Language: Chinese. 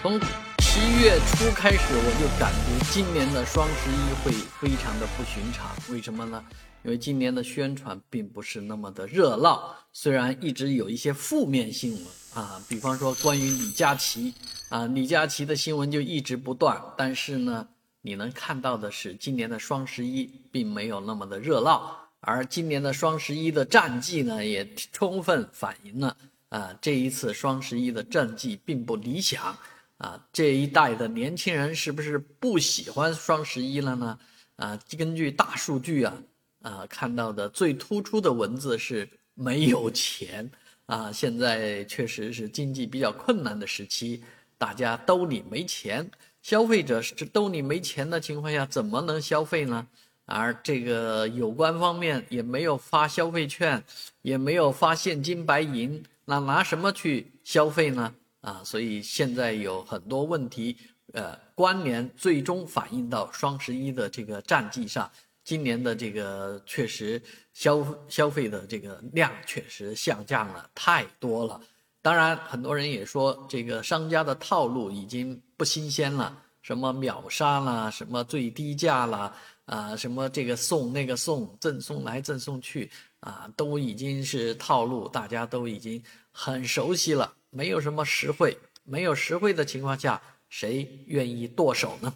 从十一月初开始，我就感觉今年的双十一会非常的不寻常。为什么呢？因为今年的宣传并不是那么的热闹，虽然一直有一些负面新闻啊，比方说关于李佳琦啊，李佳琦的新闻就一直不断。但是呢，你能看到的是，今年的双十一并没有那么的热闹，而今年的双十一的战绩呢，也充分反映了啊，这一次双十一的战绩并不理想。啊，这一代的年轻人是不是不喜欢双十一了呢？啊，根据大数据啊，啊看到的最突出的文字是没有钱啊。现在确实是经济比较困难的时期，大家兜里没钱，消费者是兜里没钱的情况下，怎么能消费呢？而这个有关方面也没有发消费券，也没有发现金白银，那拿什么去消费呢？啊，所以现在有很多问题，呃，关联最终反映到双十一的这个战绩上。今年的这个确实消消费的这个量确实下降了太多了。当然，很多人也说这个商家的套路已经不新鲜了，什么秒杀啦，什么最低价啦，啊，什么这个送那个送，赠送来赠送去，啊，都已经是套路，大家都已经很熟悉了。没有什么实惠，没有实惠的情况下，谁愿意剁手呢？